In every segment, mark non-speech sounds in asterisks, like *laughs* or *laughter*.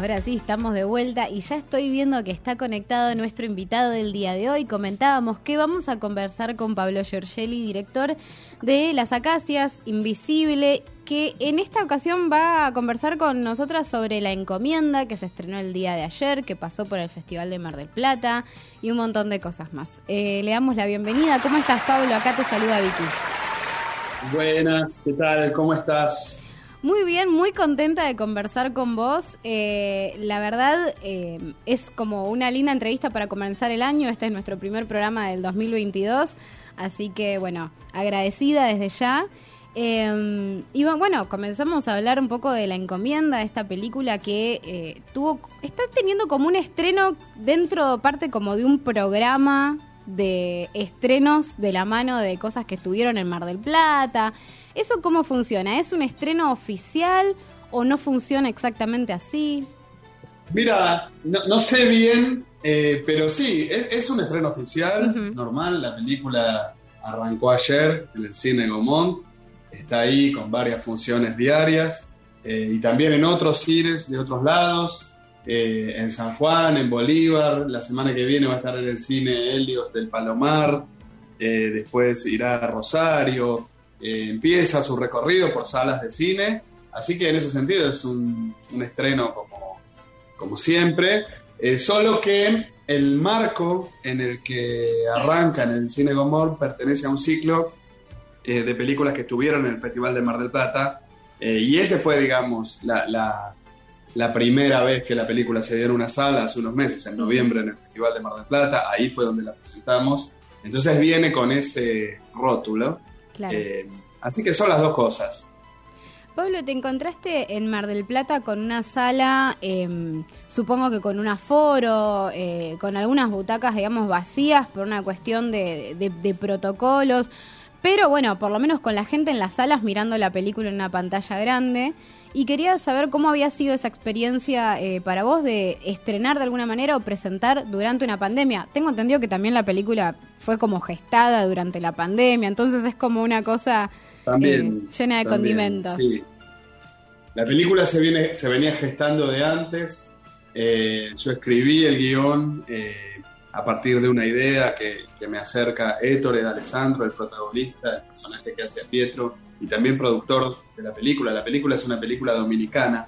Ahora sí, estamos de vuelta y ya estoy viendo que está conectado nuestro invitado del día de hoy. Comentábamos que vamos a conversar con Pablo Giorgelli, director de Las Acacias, Invisible, que en esta ocasión va a conversar con nosotras sobre La Encomienda, que se estrenó el día de ayer, que pasó por el Festival de Mar del Plata y un montón de cosas más. Eh, le damos la bienvenida. ¿Cómo estás, Pablo? Acá te saluda Vicky. Buenas, ¿qué tal? ¿Cómo estás? Muy bien, muy contenta de conversar con vos. Eh, la verdad eh, es como una linda entrevista para comenzar el año. Este es nuestro primer programa del 2022. Así que bueno, agradecida desde ya. Eh, y bueno, comenzamos a hablar un poco de la encomienda de esta película que tuvo, está teniendo como un estreno dentro parte como de un programa de estrenos de la mano de cosas que estuvieron en Mar del Plata. ¿Eso cómo funciona? ¿Es un estreno oficial o no funciona exactamente así? Mira, no, sé bien, eh, pero sí, es, un estreno oficial, normal. La película arrancó ayer en el cine Gomont, está ahí con varias funciones diarias eh, y también en otros cines de otros lados, eh, en San Juan, en Bolívar. La semana que viene va a estar en el cine Helios del Palomar, después irá a Rosario. Eh, empieza su recorrido por salas de cine, así que en ese sentido es un, estreno como, como siempre, eh, solo que el marco en el que arranca en el Cine Gomor pertenece a un ciclo eh, de películas que estuvieron en el Festival de Mar del Plata, y ese fue, digamos, la, la primera vez que la película se dio en una sala hace unos meses, en noviembre en el Festival de Mar del Plata, ahí fue donde la presentamos. Entonces viene con ese rótulo. Eh, así que son las dos cosas. Pablo, te encontraste en Mar del Plata con una sala, em, supongo que con un aforo, eh, con algunas butacas, digamos, vacías por una cuestión de, protocolos, pero bueno, por lo menos con la gente en las salas mirando la película en una pantalla grande. Y quería saber cómo había sido esa experiencia eh, para vos de estrenar de alguna manera o presentar durante una pandemia. Tengo entendido que también la película fue como gestada durante la pandemia, entonces es como una cosa eh, llena de condimentos. Sí. La película se, viene, se venía gestando de antes. Eh, yo escribí el guion a partir de una idea que, me acerca Ettore de Alessandro, el protagonista, el personaje que hace Pietro y también productor de la película. La película es una película dominicana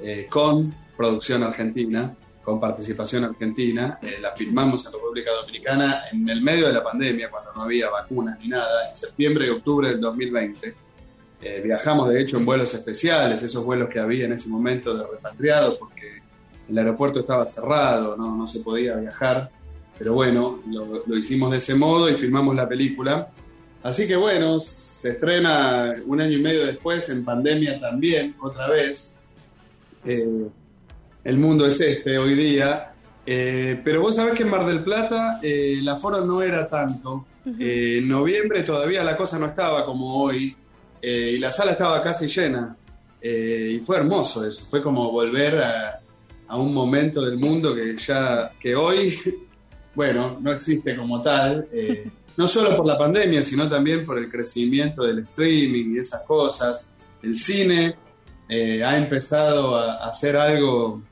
eh, con producción argentina, con participación argentina. Eh, la filmamos en República Dominicana en el medio de la pandemia, cuando no había vacunas ni nada, en septiembre y octubre del 2020. Eh, viajamos de hecho en vuelos especiales, esos vuelos que había en ese momento de repatriados, porque el aeropuerto estaba cerrado, no se podía viajar. Pero bueno, lo, lo hicimos de ese modo y filmamos la película. Así que bueno, se estrena un año y medio después, en pandemia también, otra vez. Eh, el mundo es este hoy día. Eh, pero vos sabés que en Mar del Plata eh, el aforo no era tanto. en noviembre todavía la cosa no estaba como hoy y la sala estaba casi llena. y fue hermoso eso, fue como volver a, a, un momento del mundo que ya, que hoy, *laughs* bueno, no existe como tal *laughs* no solo por la pandemia, sino también por el crecimiento del streaming y esas cosas. El cine eh, ha empezado a, hacer algo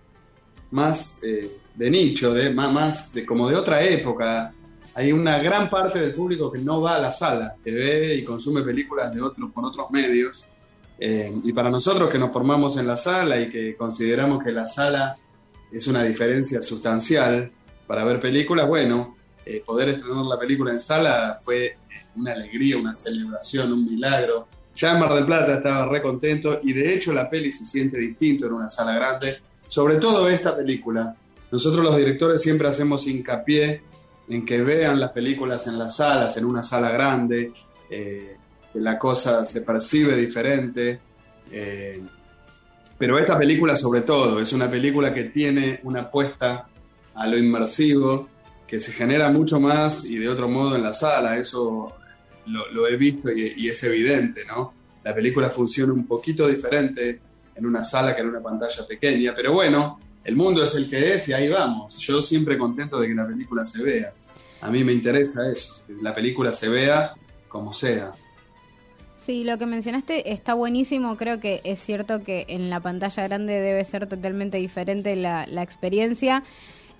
más eh, de nicho, de, más, de, como de otra época. Hay una gran parte del público que no va a la sala, que ve y consume películas de otros, por otros medios. Eh, y para nosotros que nos formamos en la sala y que consideramos que la sala es una diferencia sustancial para ver películas, bueno, eh, poder estrenar la película en sala fue eh, una alegría, una celebración, un milagro. Ya en Mar del Plata estaba re contento y de hecho la peli se siente distinto en una sala grande, sobre todo esta película. Nosotros los directores siempre hacemos hincapié en que vean las películas en las salas, en una sala grande, eh, la cosa se percibe diferente. pero esta película sobre todo es una película que tiene una apuesta a lo inmersivo, que se genera mucho más y de otro modo en la sala, eso lo, he visto y, es evidente, ¿no? La película funciona un poquito diferente en una sala que en una pantalla pequeña, pero bueno, el mundo es el que es y ahí vamos. Yo siempre contento de que la película se vea. A mí me interesa eso, que la película se vea como sea. Sí, lo que mencionaste está buenísimo. Creo que es cierto que en la pantalla grande debe ser totalmente diferente la, la experiencia.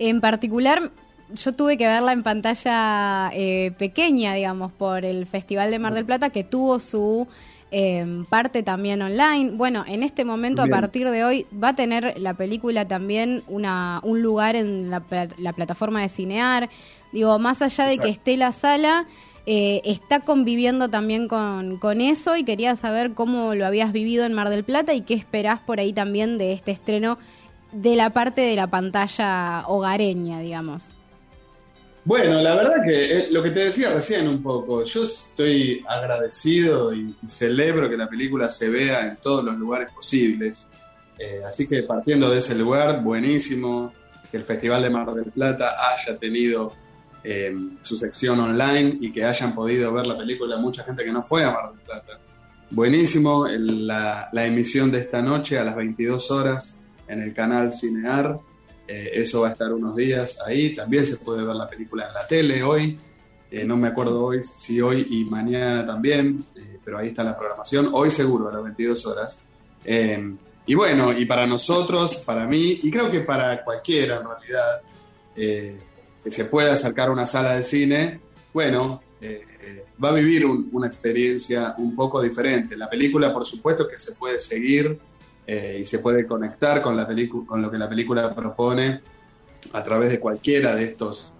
En particular, yo tuve que verla en pantalla eh, pequeña, digamos, por el Festival de Mar del Plata, que tuvo su eh, parte también online. Bueno, en este momento, a partir de hoy, va a tener la película también una, un lugar en la, la plataforma de Cinear. Digo, más allá de que esté la sala eh, está conviviendo también con, con, eso y quería saber cómo lo habías vivido en Mar del Plata y qué esperás por ahí también de este estreno de la parte de la pantalla hogareña, digamos. Bueno, la verdad que eh, lo que te decía recién un poco, yo estoy agradecido y, celebro que la película se vea en todos los lugares posibles. Eh, así que partiendo de ese lugar, buenísimo que el Festival de Mar del Plata haya tenido eh, su sección online y que hayan podido ver la película mucha gente que no fue a Mar del Plata. Buenísimo la, emisión de esta noche a las 22 horas en el canal Cinear. Eh, eso va a estar unos días ahí. También se puede ver la película en la tele hoy. Eh, no me acuerdo hoy si hoy y mañana también, pero ahí está la programación. Hoy seguro a las 22 horas. y bueno, y para nosotros, para mí, y creo que para cualquiera en realidad, que se pueda acercar a una sala de cine, bueno, eh, eh, va a vivir una experiencia un poco diferente. La película, por supuesto, que se puede seguir eh, y se puede conectar con, la con lo que la película propone a través de cualquiera de estos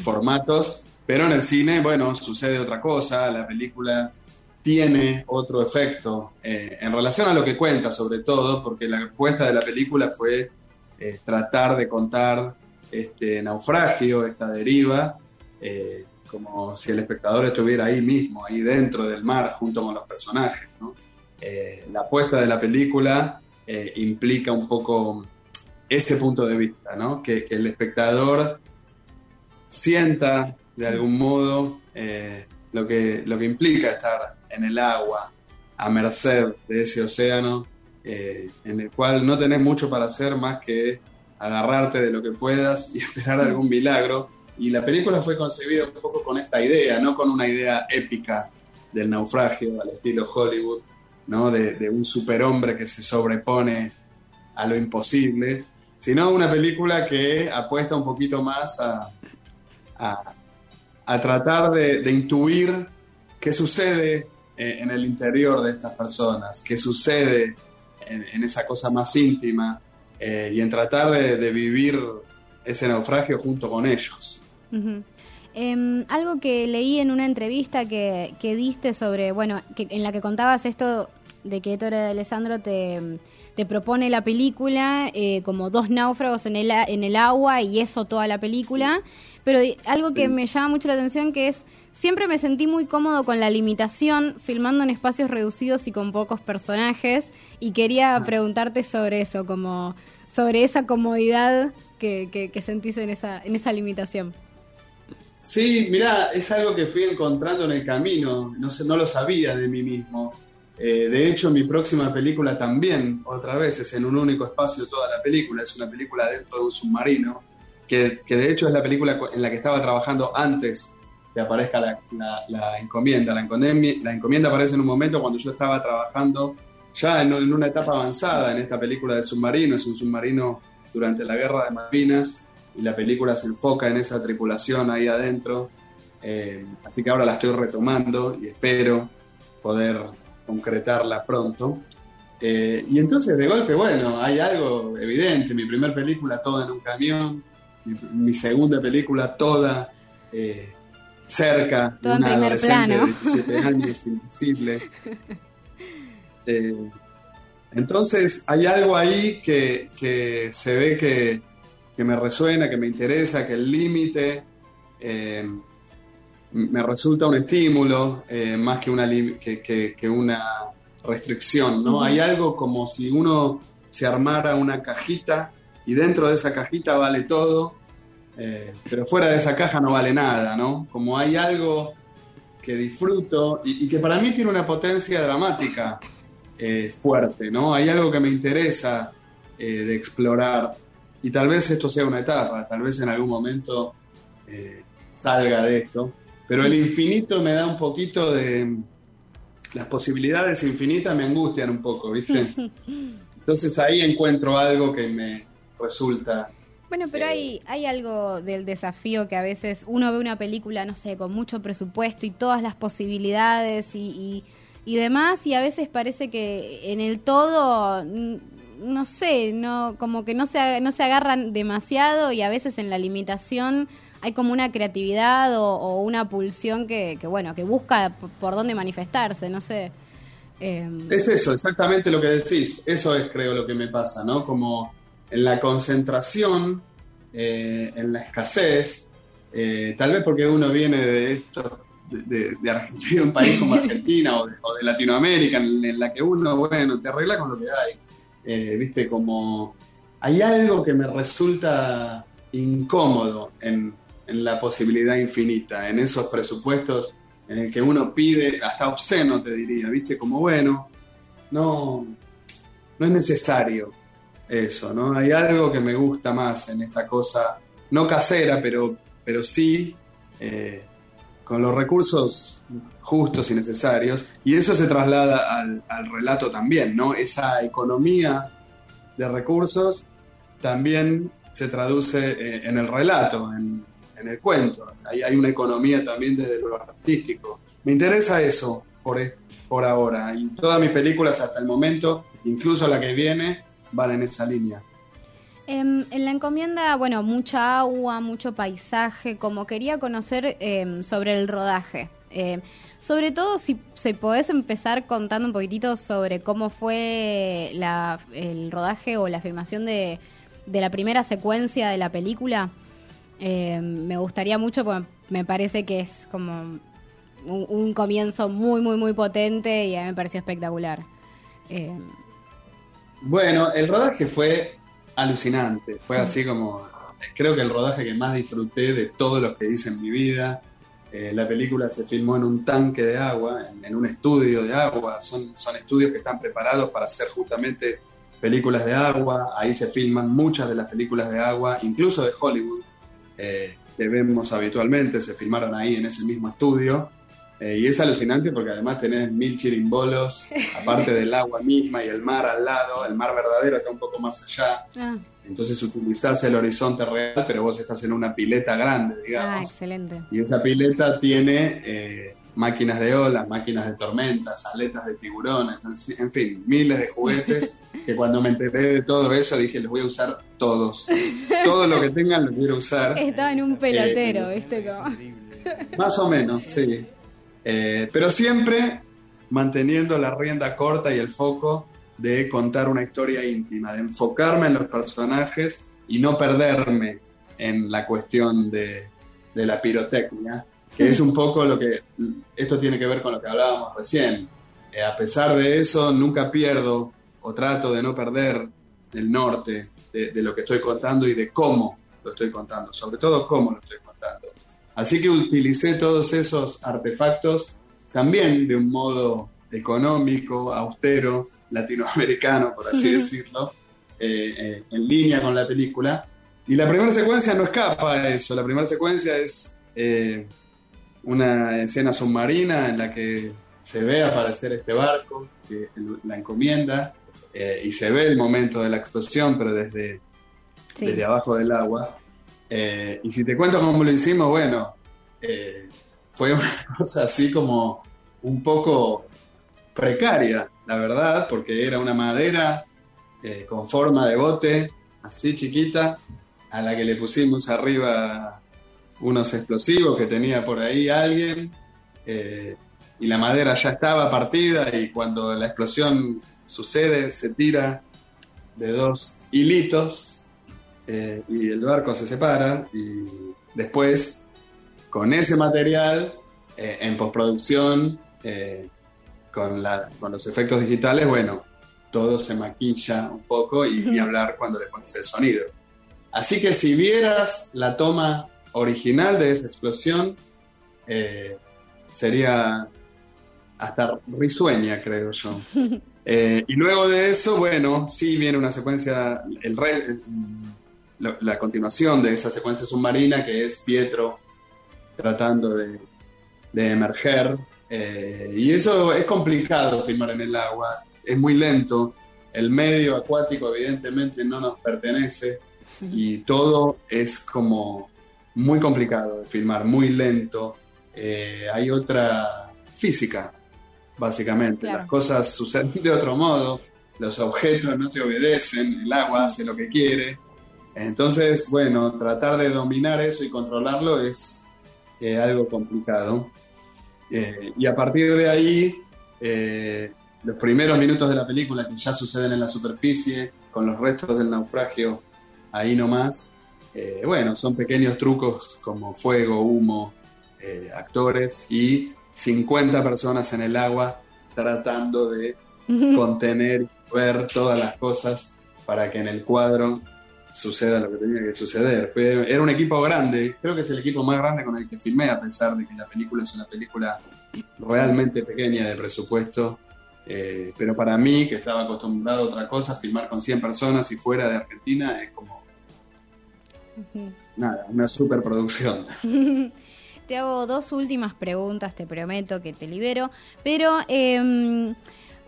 formatos, pero en el cine, bueno, sucede otra cosa, la película tiene otro efecto en relación a lo que cuenta, sobre todo, porque la apuesta de la película fue tratar de contar este naufragio, esta deriva, eh, como si el espectador estuviera ahí mismo, ahí dentro del mar, junto con los personajes. Eh, la apuesta de la película eh, implica un poco ese punto de vista, que, el espectador sienta de algún modo lo, que, lo que implica estar en el agua, a merced de ese océano, en el cual no tenés mucho para hacer más que agarrarte de lo que puedas y *laughs* esperar algún milagro. Y la película fue concebida un poco con esta idea, no con una idea épica del naufragio al estilo Hollywood, ¿no? de, un superhombre que se sobrepone a lo imposible, sino una película que apuesta un poquito más a, a, tratar de, intuir qué sucede en el interior de estas personas, qué sucede en, esa cosa más íntima, eh, y en tratar de, vivir ese naufragio junto con ellos. Em, algo que leí en una entrevista que, diste sobre, bueno, que, en la que contabas esto de que Ettore Alessandro te, te propone la película eh, como dos náufragos en el, en el agua y eso toda la película, pero algo que me llama mucho la atención que es Siempre me sentí muy cómodo con la limitación, filmando en espacios reducidos y con pocos personajes, y quería ah. preguntarte sobre eso, como sobre esa comodidad que, que, sentís en esa, en esa limitación. Sí, mira, es algo que fui encontrando en el camino, no, sé, no lo sabía de mí mismo. Eh, de hecho, mi próxima película también, otra vez, es en un único espacio toda la película, es una película dentro de un submarino, que, que de hecho es la película en la que estaba trabajando antes aparezca la, encomienda. La encomienda. La encomienda aparece en un momento cuando yo estaba trabajando ya en, una etapa avanzada en esta película de submarino. Es un submarino durante la guerra de Malvinas y la película se enfoca en esa tripulación ahí adentro. Eh, así que ahora la estoy retomando y espero poder concretarla pronto. Eh, y entonces de golpe, bueno, hay algo evidente. Mi primera película toda en un camión, mi, segunda película toda eh, cerca. Todo en primer plano. De 17 *laughs* años, invisible. Eh, entonces hay algo ahí que, se ve que, me resuena, que me interesa, que el límite me resulta un estímulo eh, más que una, que, una restricción. ¿no? Hay algo como si uno se armara una cajita y dentro de esa cajita vale todo eh, pero fuera de esa caja no vale nada, ¿no? Como hay algo que disfruto y, que para mí tiene una potencia dramática eh, fuerte, ¿no? Hay algo que me interesa eh, de explorar y tal vez esto sea una etapa, tal vez en algún momento salga de esto, pero el infinito me da un poquito de, las posibilidades infinitas me angustian un poco, ¿viste? *laughs* Entonces ahí encuentro algo que me resulta bueno, pero eh, hay, hay algo del desafío que a veces uno ve una película, no sé, con mucho presupuesto y todas las posibilidades y, y, demás, y a veces parece que en el todo, no sé, no como que no se, no se agarran demasiado y a veces en la limitación hay como una creatividad o, una pulsión que, que, bueno, que busca por dónde manifestarse, no sé. Em, es eso, exactamente lo que decís. Eso es, creo, lo que me pasa, ¿no? Como en la concentración, eh, en la escasez, eh, tal vez porque uno viene de esto, de, Argentina, un país como *laughs* Argentina o de, Latinoamérica, en, la que uno, bueno, te arregla con lo que hay. Eh, viste, como hay algo que me resulta incómodo en, en la posibilidad infinita, en esos presupuestos en el que uno pide, hasta obsceno te diría, viste, como bueno, no, no es necesario eso, ¿no? Hay algo que me gusta más en esta cosa, no casera, pero, pero sí eh, con los recursos justos y necesarios, y eso se traslada al, relato también, ¿no? Esa economía de recursos también se traduce eh, en el relato, en, el cuento. Ahí hay una economía también desde lo artístico. Me interesa eso por, por ahora, y todas mis películas hasta el momento, incluso la que viene, van en esa línea. Em, en la encomienda, bueno, mucha agua, mucho paisaje, como quería conocer em, sobre el rodaje. Em, sobre todo si se podés empezar contando un poquitito sobre cómo fue el rodaje o la filmación de, la primera secuencia de la película. Me gustaría mucho porque me parece que es como un, un, comienzo muy, muy, muy potente y a mí me pareció espectacular. Bueno, el rodaje fue alucinante, fue así como, creo que el rodaje que más disfruté de todos los que hice en mi vida. Eh, la película se filmó en un tanque de agua, en, un estudio de agua, son, son estudios que están preparados para hacer justamente películas de agua, ahí se filman muchas de las películas de agua, incluso de Hollywood, eh, que vemos habitualmente, se filmaron ahí en ese mismo estudio. Eh, y es alucinante porque además tenés mil chirimbolos, *laughs* aparte del agua misma y el mar al lado. El mar verdadero está un poco más allá. Ah. Entonces utilizás el horizonte real, pero vos estás en una pileta grande, digamos. Ah, excelente. Y esa pileta tiene eh, máquinas de olas, máquinas de tormentas, aletas de tiburones, en fin, miles de juguetes *laughs* que cuando me enteré de todo eso dije, les voy a usar todos. Todo lo que tengan lo quiero usar. Estaba en un pelotero, eh, ¿viste? Más o menos, sí. Eh, pero siempre manteniendo la rienda corta y el foco de contar una historia íntima, de enfocarme en los personajes y no perderme en la cuestión de, la pirotecnia, que es un poco lo que, esto tiene que ver con lo que hablábamos recién. Eh, a pesar de eso, nunca pierdo o trato de no perder el norte de, de, lo que estoy contando y de cómo lo estoy contando, sobre todo cómo lo estoy contando. Así que utilicé todos esos artefactos también de un modo económico, austero, latinoamericano, por así decirlo, eh, eh, en línea con la película. Y la primera secuencia no escapa a eso. La primera secuencia es una escena submarina en la que se ve aparecer este barco, que la encomienda, y se ve el momento de la explosión, pero desde, desde abajo del agua. Eh, y si te cuento cómo lo hicimos, bueno, eh, fue una *laughs* cosa así como un poco precaria, la verdad, porque era una madera eh, con forma de bote, así chiquita, a la que le pusimos arriba unos explosivos que tenía por ahí alguien, y la madera ya estaba partida y cuando la explosión sucede se tira de dos hilitos eh, y el barco se separa y después con ese material eh, en postproducción eh, con, con los efectos digitales, bueno, todo se maquilla un poco y, hablar cuando le pones el sonido. Así que si vieras la toma original de esa explosión, sería hasta risueña, creo yo. *laughs* y luego de eso, bueno, sí viene una secuencia, el, la, continuación de esa secuencia submarina que es Pietro tratando de, emerger Eh, y eso es complicado filmar en el agua, es muy lento, el medio acuático evidentemente no nos pertenece y todo es como muy complicado de filmar, muy lento. Eh, hay otra física, básicamente. Las cosas suceden de otro modo, los objetos no te obedecen, el agua hace lo que quiere. Entonces, bueno, tratar de dominar eso y controlarlo es eh, algo complicado. Eh, y a partir de ahí, eh, los primeros minutos de la película que ya suceden en la superficie, con los restos del naufragio ahí nomás, bueno, son pequeños trucos como fuego, humo, actores y 50 personas en el agua tratando de *laughs* contener y ver todas las cosas para que en el cuadro suceda lo que tenía que suceder. era un equipo grande, creo que es el equipo más grande con el que filmé, a pesar de que la película es una película realmente pequeña de presupuesto. Eh, pero para mí, que estaba acostumbrado a otra cosa, filmar con 100 personas y fuera de Argentina es como. Nada, una superproducción. *laughs* te hago dos últimas preguntas, te prometo que te libero. Pero em,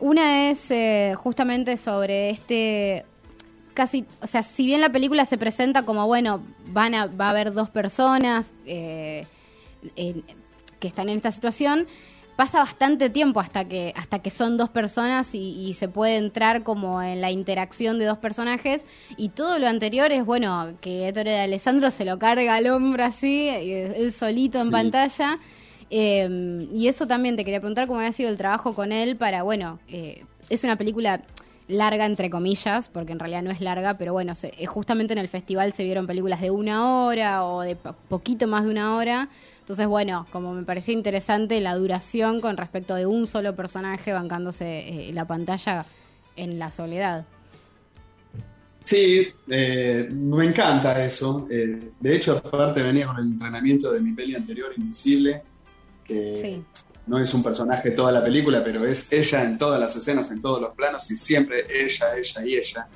una es eh, justamente sobre este casi, o sea, si bien la película se presenta como, bueno, van a, va a haber dos personas eh, que están en esta situación, pasa bastante tiempo hasta que, hasta que son dos personas y, se puede entrar como en la interacción de dos personajes y todo lo anterior es, bueno, que Ettore de Alessandro se lo carga al hombro así, él solito en pantalla. Eh, y eso también te quería preguntar cómo había sido el trabajo con él para, bueno, eh, es una película larga entre comillas, porque en realidad no es larga, pero bueno, eh, justamente en el festival se vieron películas de una hora o de poquito más de una hora. Entonces, bueno, como me parecía interesante la duración con respecto de un solo personaje bancándose eh, la pantalla en la soledad. Sí, eh, me encanta eso. de hecho, aparte venía con el entrenamiento de mi peli anterior, Invisible, que sí no es un personaje toda la película, pero es ella en todas las escenas, en todos los planos y siempre ella, ella y ella.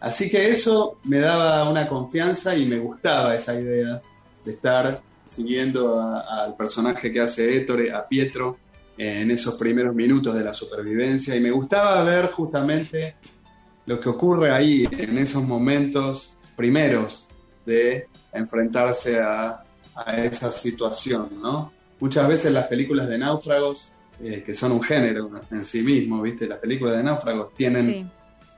Así que eso me daba una confianza y me gustaba esa idea de estar siguiendo al personaje que hace Ettore, a Pietro, en esos primeros minutos de la supervivencia y me gustaba ver justamente lo que ocurre ahí, en esos momentos primeros de enfrentarse a, a esa situación, ¿no? muchas veces las películas de náufragos, eh, que son un género en sí mismo, ¿viste? Las películas de náufragos tienen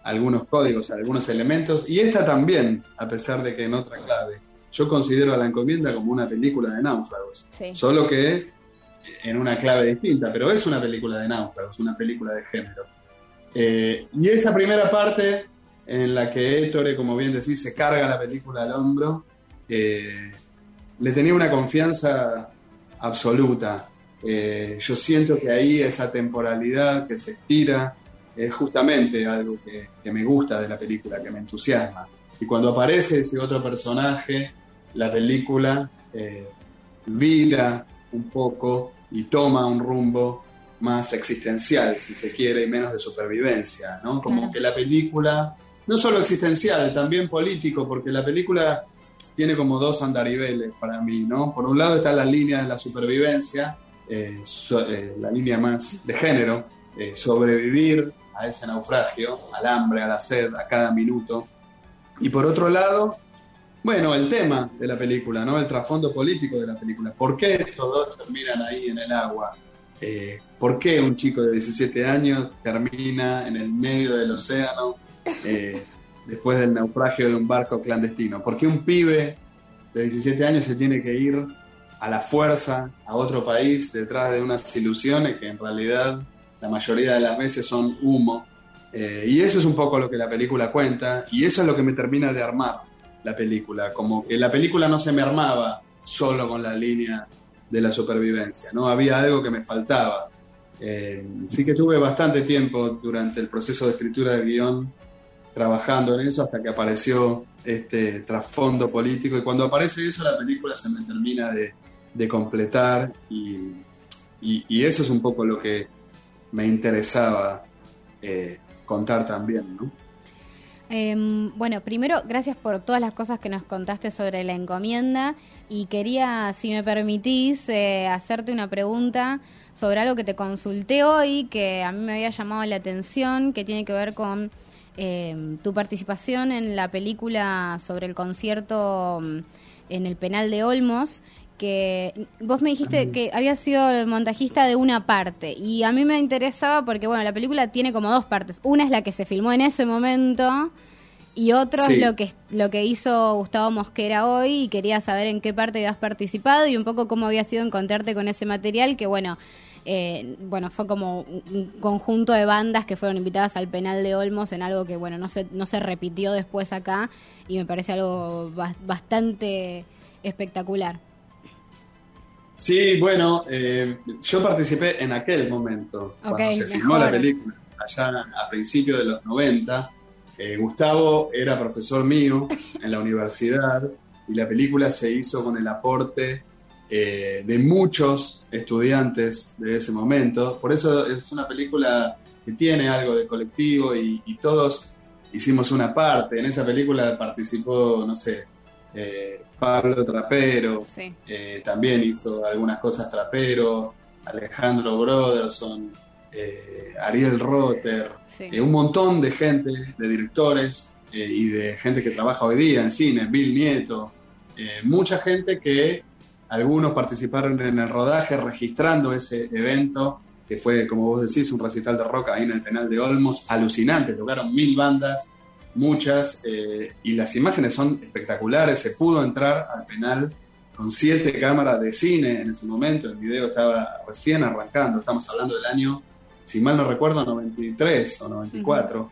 algunos códigos, algunos elementos, y esta también, a pesar de que en otra clave. Yo considero a La Encomienda como una película de náufragos, solo que en una clave distinta, pero es una película de náufragos, una película de género. Eh, y esa primera parte en la que Ettore, como bien decís, se carga la película al hombro, eh, le tenía una confianza absoluta. Eh, yo siento que ahí esa temporalidad que se estira es justamente algo que, me gusta de la película, que me entusiasma. Y cuando aparece ese otro personaje, la película eh, vira un poco y toma un rumbo más existencial, si se quiere, y menos de supervivencia, ¿no? Como que la película, no solo existencial, también político, porque la película tiene como dos andariveles para mí, ¿no? Por un lado está la línea de la supervivencia, eh, eh, la línea más de género, eh, sobrevivir a ese naufragio, al hambre, a la sed, a cada minuto. Y por otro lado, bueno, el tema de la película, ¿no? El trasfondo político de la película. ¿Por qué estos dos terminan ahí en el agua? ¿Por qué un chico de 17 años termina en el medio del océano? *laughs* después del naufragio de un barco clandestino. ¿Por qué un pibe de 17 años se tiene que ir a la fuerza a otro país detrás de unas ilusiones que en realidad la mayoría de las veces son humo? Eh, y eso es un poco lo que la película cuenta y eso es lo que me termina de armar la película, como que la película no se me armaba solo con la línea de la supervivencia, ¿no? Había algo que me faltaba. Eh, sí que tuve bastante tiempo durante el proceso de escritura del guion trabajando en eso hasta que apareció este trasfondo político y cuando aparece eso la película se me termina de, completar y, eso es un poco lo que me interesaba eh, contar también, ¿no? Em, bueno, primero, gracias por todas las cosas que nos contaste sobre la encomienda. Y quería, si me permitís, eh, hacerte una pregunta sobre algo que te consulté hoy, que a mí me había llamado la atención, que tiene que ver con em, tu participación en la película sobre el concierto mm, en el penal de Olmos que vos me dijiste que había sido el montajista de una parte y a mí me interesaba porque bueno la película tiene como dos partes. Una es la que se filmó en ese momento y otro es lo que lo que hizo Gustavo Mosquera hoy y quería saber en qué parte habías participado y un poco cómo había sido encontrarte con ese material que bueno eh, bueno fue como un conjunto de bandas que fueron invitadas al penal de Olmos en algo que bueno no se no se repitió después acá y me parece algo bastante espectacular Sí, bueno, eh, yo participé en aquel momento, cuando se filmó la película, allá a principios de los 90. Eh, Gustavo era profesor mío en la universidad y la película se hizo con el aporte eh, de muchos estudiantes de ese momento. Por eso es una película que tiene algo de colectivo y, y todos hicimos una parte. En esa película participó, no sé, eh, Pablo Trapero, eh, también hizo algunas cosas Trapero, Alejandro Broderson, eh, Ariel Rotter, un montón de gente, de directores y de gente que trabaja hoy día en cine, Bill Nieto, mucha gente que algunos participaron en el rodaje registrando ese evento que fue, como vos decís, un recital de rock ahí en el penal de Olmos, alucinante, tocaron mil bandas, muchas, eh, y las imágenes son espectaculares. Se pudo entrar al penal con siete cámaras de cine en ese momento. El video estaba recién arrancando. Estamos hablando del año, si mal no recuerdo, 93 o 94,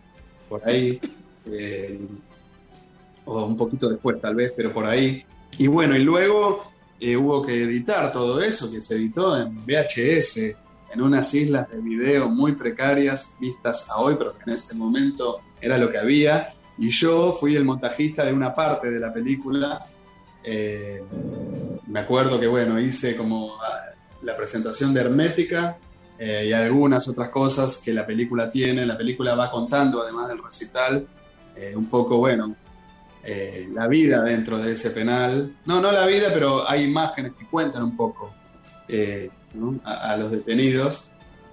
por ahí. Eh, o un poquito después, tal vez, pero por ahí. Y bueno, y luego eh, hubo que editar todo eso, que se editó en VHS, en unas islas de video muy precarias, vistas a hoy, pero que en ese momento era lo que había. Y yo fui el montajista de una parte de la película. Eh, me acuerdo que, bueno, hice como ah, la presentación de Hermética eh, y algunas otras cosas que la película tiene. La película va contando, además del recital, eh, un poco, bueno, la vida dentro de ese penal. No, no la vida, pero hay imágenes que cuentan un poco a, los detenidos.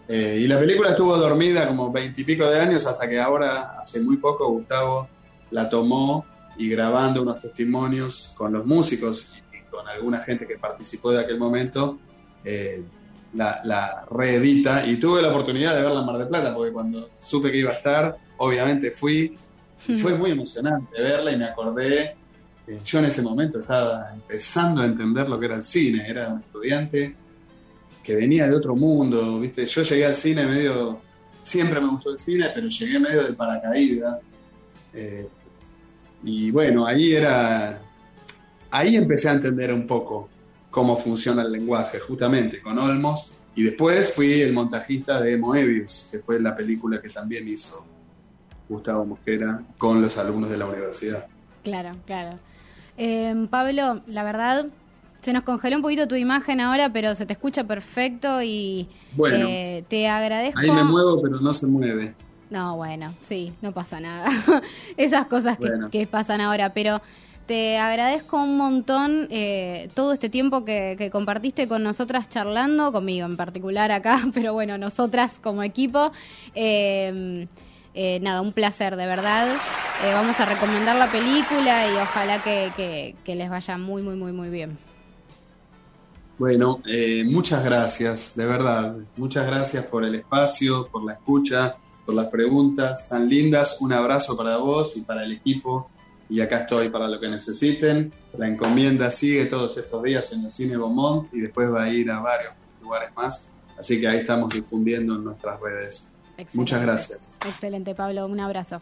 Eh, y la película estuvo dormida como veintipico de años hasta que ahora, hace muy poco, Gustavo la tomó y grabando unos testimonios con los músicos y, con alguna gente que participó de aquel momento, eh, la, reedita y tuve la oportunidad de verla en Mar del Plata, porque cuando supe que iba a estar, obviamente fui, hmm. fue muy emocionante verla y me acordé, yo en ese momento estaba empezando a entender lo que era el cine, era un estudiante que venía de otro mundo, ¿viste? Yo llegué al cine medio, siempre me gustó el cine, pero llegué medio de paracaídas. Eh, y bueno, ahí era, ahí empecé a entender un poco cómo funciona el lenguaje, justamente con Olmos. Y después fui el montajista de Moebius, que fue la película que también hizo Gustavo Mosquera con los alumnos de la universidad. Claro, claro. Eh, Pablo, la verdad, se nos congeló un poquito tu imagen ahora, pero se te escucha perfecto y eh, te agradezco. Ahí me muevo, pero no se mueve. No, bueno, sí, no pasa nada. *laughs* Esas cosas que, pasan ahora, pero te agradezco un montón eh, todo este tiempo que, compartiste con nosotras charlando, conmigo en particular acá, *laughs* pero bueno, nosotras como equipo. Eh, nada, un placer, de verdad. vamos a recomendar la película y ojalá que les vaya muy, muy, muy, muy bien. Bueno, eh, muchas gracias, de verdad. Muchas gracias por el espacio, por la escucha, por las preguntas tan lindas. Un abrazo para vos y para el equipo. Y acá estoy para lo que necesiten. La encomienda sigue todos estos días en el Cine Beaumont y después va a ir a varios lugares más. Así que ahí estamos difundiendo en nuestras redes. Muchas gracias. Excelente, Pablo. Un abrazo.